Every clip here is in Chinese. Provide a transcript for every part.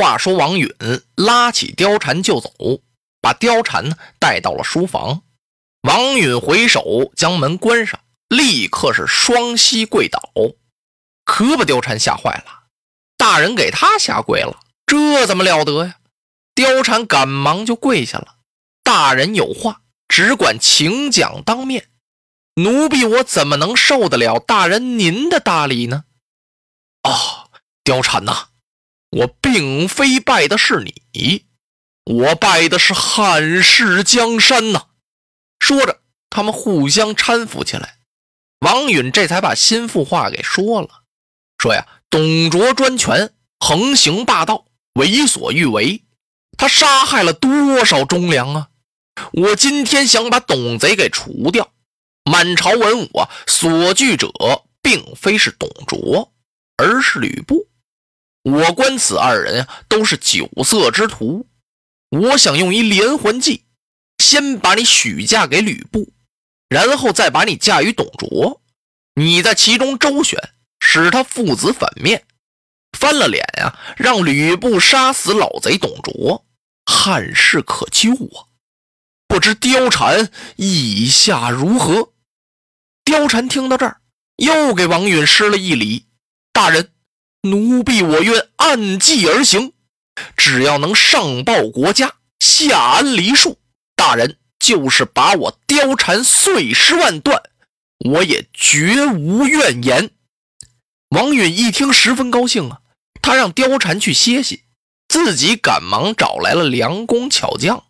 话说王允拉起貂蝉就走，把貂蝉呢带到了书房。王允回首将门关上，立刻是双膝跪倒，可把貂蝉吓坏了。大人给他下跪了，这怎么了得呀？貂蝉赶忙就跪下了。大人有话，只管请讲当面。奴婢我怎么能受得了大人您的大礼呢？啊，貂蝉呐！我并非拜的是你，我拜的是汉室江山呐！说着，他们互相搀扶起来。王允这才把心腹话给说了：“说呀，董卓专权，横行霸道，为所欲为，他杀害了多少忠良啊！我今天想把董贼给除掉。满朝文武啊，所惧者并非是董卓，而是吕布。”我观此二人啊，都是酒色之徒。我想用一连环计，先把你许嫁给吕布，然后再把你嫁与董卓。你在其中周旋，使他父子反面，翻了脸呀，让吕布杀死老贼董卓，汉室可救啊！不知貂蝉意下如何？貂蝉听到这儿，又给王允施了一礼：“大人。”奴婢我愿按计而行，只要能上报国家，下安黎庶，大人就是把我貂蝉碎尸万段，我也绝无怨言。王允一听，十分高兴啊，他让貂蝉去歇息，自己赶忙找来了良工巧匠，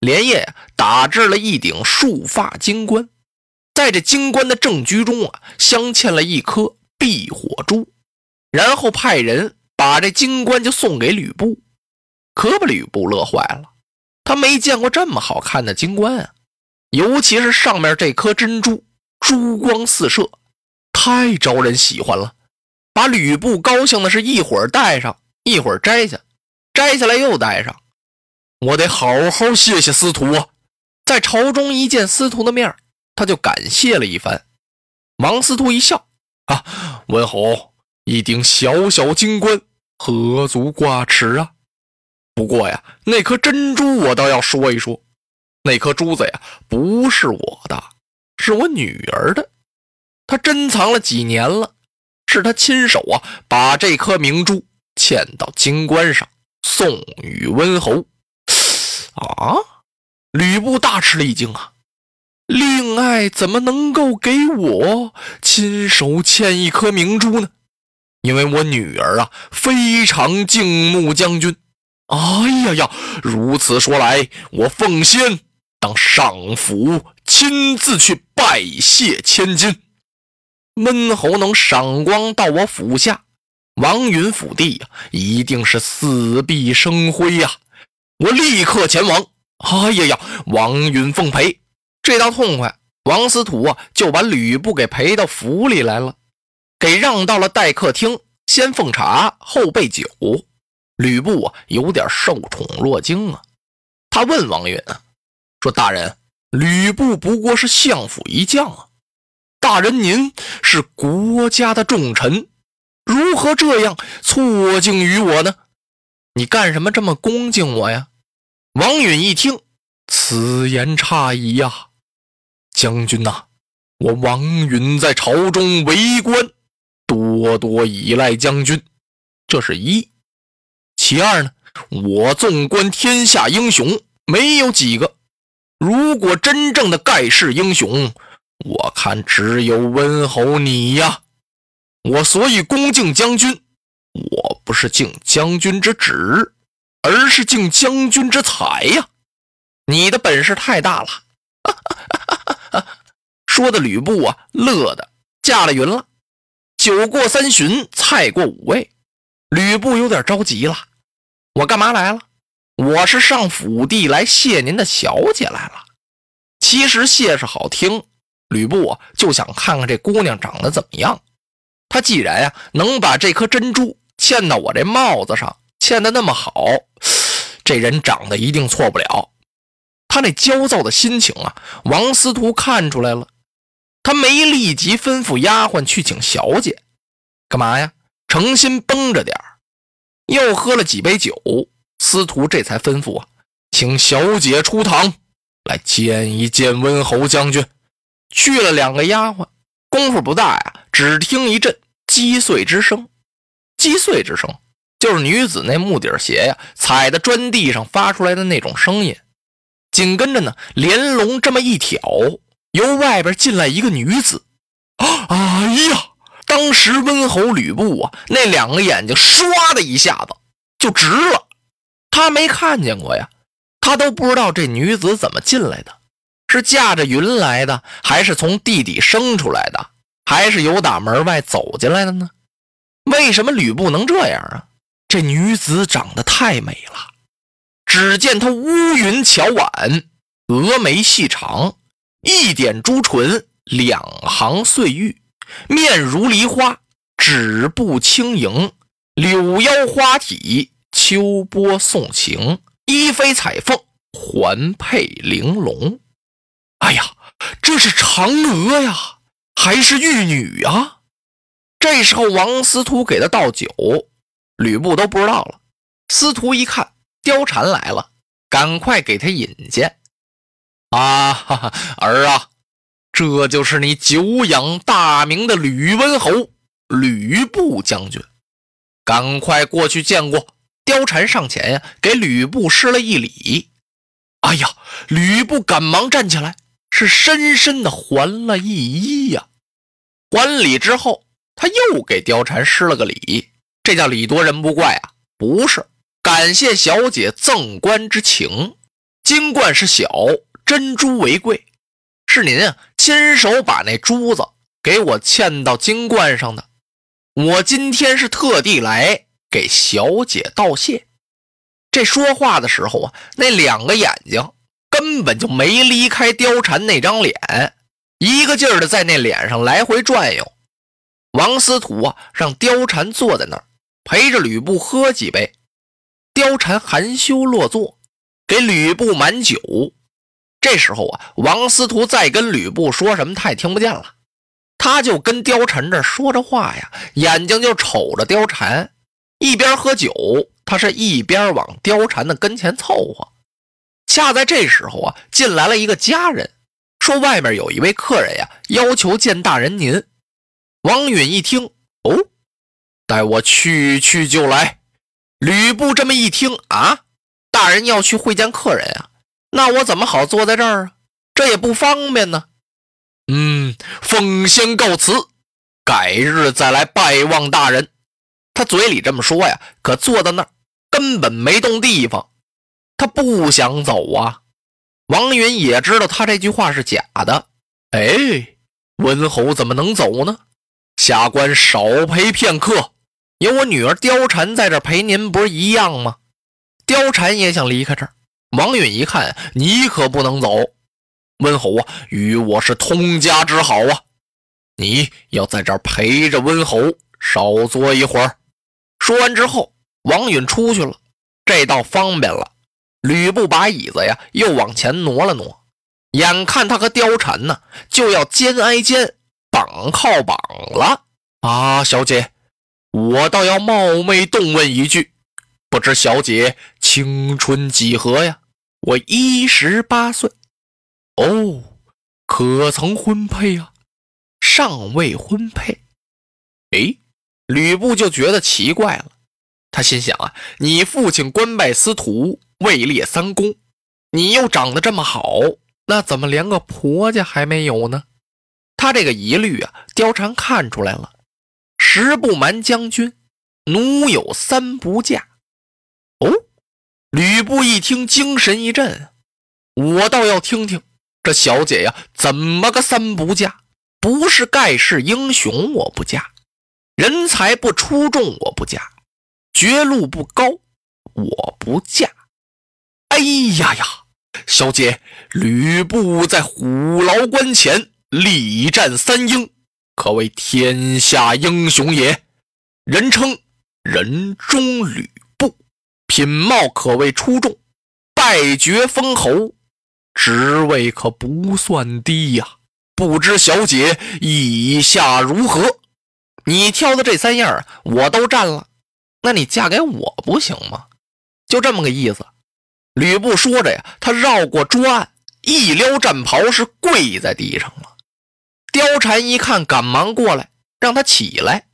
连夜打制了一顶束发金冠，在这金冠的正居中啊，镶嵌了一颗避火珠。然后派人把这金冠就送给吕布，可把吕布乐坏了。他没见过这么好看的金冠啊，尤其是上面这颗珍珠，珠光四射，太招人喜欢了。把吕布高兴的是一会儿戴上，一会儿摘下，摘下来又戴上。我得好好谢谢司徒啊！在朝中一见司徒的面他就感谢了一番。王司徒一笑啊，文侯。一顶小小金冠，何足挂齿啊！不过呀，那颗珍珠我倒要说一说。那颗珠子呀，不是我的，是我女儿的。她珍藏了几年了，是她亲手啊，把这颗明珠嵌到金冠上，送与温侯。啊！吕布大吃了一惊啊！令爱怎么能够给我亲手嵌一颗明珠呢？因为我女儿啊非常敬慕将军，哎呀呀！如此说来，我奉先当上府亲自去拜谢千金。温侯能赏光到我府下，王允府地呀，一定是死必生辉呀！我立刻前往。哎呀呀！王允奉陪，这倒痛快。王司徒啊，就把吕布给陪到府里来了。给让到了待客厅，先奉茶，后备酒。吕布啊，有点受宠若惊啊。他问王允啊，说：“大人，吕布不过是相府一将啊，大人您是国家的重臣，如何这样错敬于我呢？你干什么这么恭敬我呀？”王允一听，此言差矣呀，将军呐，我王允在朝中为官。多多依赖将军，这是一。其二呢，我纵观天下英雄，没有几个。如果真正的盖世英雄，我看只有温侯你呀。我所以恭敬将军，我不是敬将军之旨，而是敬将军之才呀。你的本事太大了。说的吕布啊，乐的驾了云了。酒过三巡，菜过五味，吕布有点着急了。我干嘛来了？我是上府地来谢您的小姐来了。其实谢是好听，吕布啊就想看看这姑娘长得怎么样。他既然呀能把这颗珍珠嵌到我这帽子上，嵌的那么好，这人长得一定错不了。他那焦躁的心情啊，王司徒看出来了。他没立即吩咐丫鬟去请小姐，干嘛呀？诚心绷着点又喝了几杯酒，司徒这才吩咐啊，请小姐出堂来见一见温侯将军。去了两个丫鬟，功夫不大呀，只听一阵击碎之声，击碎之声就是女子那木底鞋呀踩在砖地上发出来的那种声音。紧跟着呢，连笼这么一挑。由外边进来一个女子，啊哎呀！当时温侯吕布啊，那两个眼睛唰的一下子就直了。他没看见过呀，他都不知道这女子怎么进来的，是驾着云来的，还是从地底生出来的，还是由打门外走进来的呢？为什么吕布能这样啊？这女子长得太美了，只见她乌云巧婉，峨眉细长。一点朱唇，两行碎玉，面如梨花，指步轻盈，柳腰花体，秋波送情，衣飞彩凤，环佩玲珑。哎呀，这是嫦娥呀，还是玉女啊？这时候，王司徒给他倒酒，吕布都不知道了。司徒一看貂蝉来了，赶快给他引荐。啊，哈哈，儿啊，这就是你久仰大名的吕温侯吕布将军，赶快过去见过。貂蝉上前呀，给吕布施了一礼。哎呀，吕布赶忙站起来，是深深的还了一揖呀。还礼之后，他又给貂蝉施了个礼，这叫礼多人不怪啊，不是感谢小姐赠冠之情。金冠是小。珍珠为贵，是您啊亲手把那珠子给我嵌到金冠上的。我今天是特地来给小姐道谢。这说话的时候啊，那两个眼睛根本就没离开貂蝉那张脸，一个劲儿的在那脸上来回转悠。王司徒啊，让貂蝉坐在那儿，陪着吕布喝几杯。貂蝉含羞落座，给吕布满酒。这时候啊，王司徒再跟吕布说什么，他也听不见了。他就跟貂蝉这说着话呀，眼睛就瞅着貂蝉，一边喝酒，他是一边往貂蝉的跟前凑合。恰在这时候啊，进来了一个家人，说外面有一位客人呀，要求见大人您。王允一听，哦，待我去去就来。吕布这么一听啊，大人要去会见客人啊。那我怎么好坐在这儿啊？这也不方便呢。嗯，奉先告辞，改日再来拜望大人。他嘴里这么说呀，可坐在那儿根本没动地方。他不想走啊。王允也知道他这句话是假的。哎，温侯怎么能走呢？下官少陪片刻，有我女儿貂蝉在这陪您，不是一样吗？貂蝉也想离开这儿。王允一看，你可不能走，温侯啊，与我是通家之好啊，你要在这儿陪着温侯，少坐一会儿。说完之后，王允出去了，这倒方便了。吕布把椅子呀又往前挪了挪，眼看他和貂蝉呢就要肩挨肩，绑靠绑了啊！小姐，我倒要冒昧动问一句。不知小姐青春几何呀？我一十八岁。哦，可曾婚配啊？尚未婚配。哎，吕布就觉得奇怪了。他心想啊，你父亲官拜司徒，位列三公，你又长得这么好，那怎么连个婆家还没有呢？他这个疑虑啊，貂蝉看出来了。实不瞒将军，奴有三不嫁。哦，吕布一听，精神一振。我倒要听听这小姐呀，怎么个三不嫁？不是盖世英雄我不嫁，人才不出众我不嫁，绝路不高我不嫁。哎呀呀，小姐，吕布在虎牢关前力战三英，可谓天下英雄也，人称人中吕布，品貌可谓出众，拜爵封侯。职位可不算低呀，不知小姐意下如何？你挑的这三样我都占了，那你嫁给我不行吗？就这么个意思。吕布说着呀，他绕过桌案，一撩战袍，是跪在地上了。貂蝉一看，赶忙过来让他起来。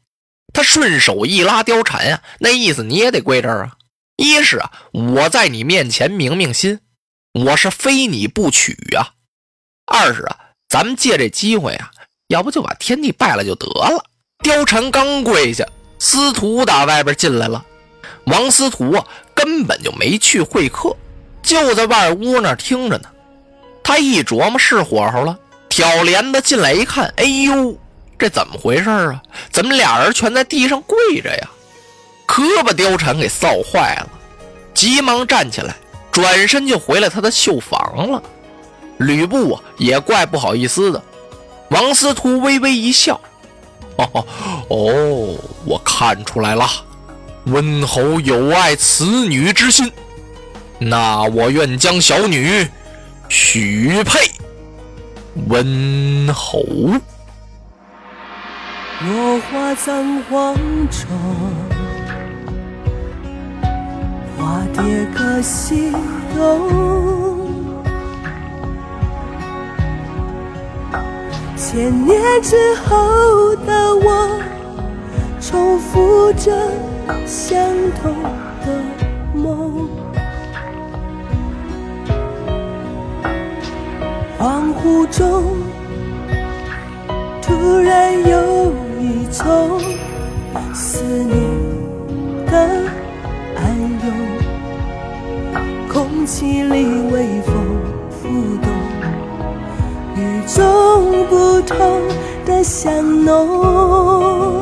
他顺手一拉貂蝉呀，那意思你也得跪这儿啊。一是啊，我在你面前明明心。我是非你不娶呀！二是啊，咱们借这机会啊，要不就把天地拜了就得了。貂蝉刚跪下，司徒打外边进来了。王司徒啊，根本就没去会客，就在外屋那听着呢。他一琢磨是火候了，挑帘子进来一看，哎呦，这怎么回事啊？怎么俩人全在地上跪着呀？可把貂蝉给臊坏了，急忙站起来。转身就回了他的绣房了，吕布啊也怪不好意思的。王司徒微微一笑：“哦哦，我看出来了，温侯有爱此女之心，那我愿将小女许配温侯。”落花葬黄冢。花蝶各西东，千年之后的我，重复着相同的梦。恍惚中，突然有一种思念的。空气里微风拂动，与众不同的香浓，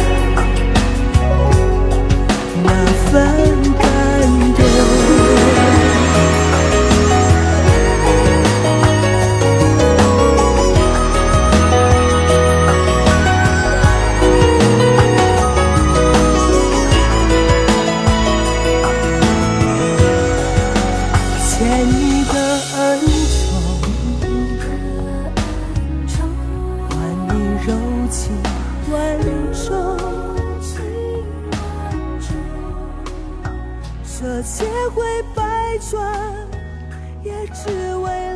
情万种，这些回百转，也只为。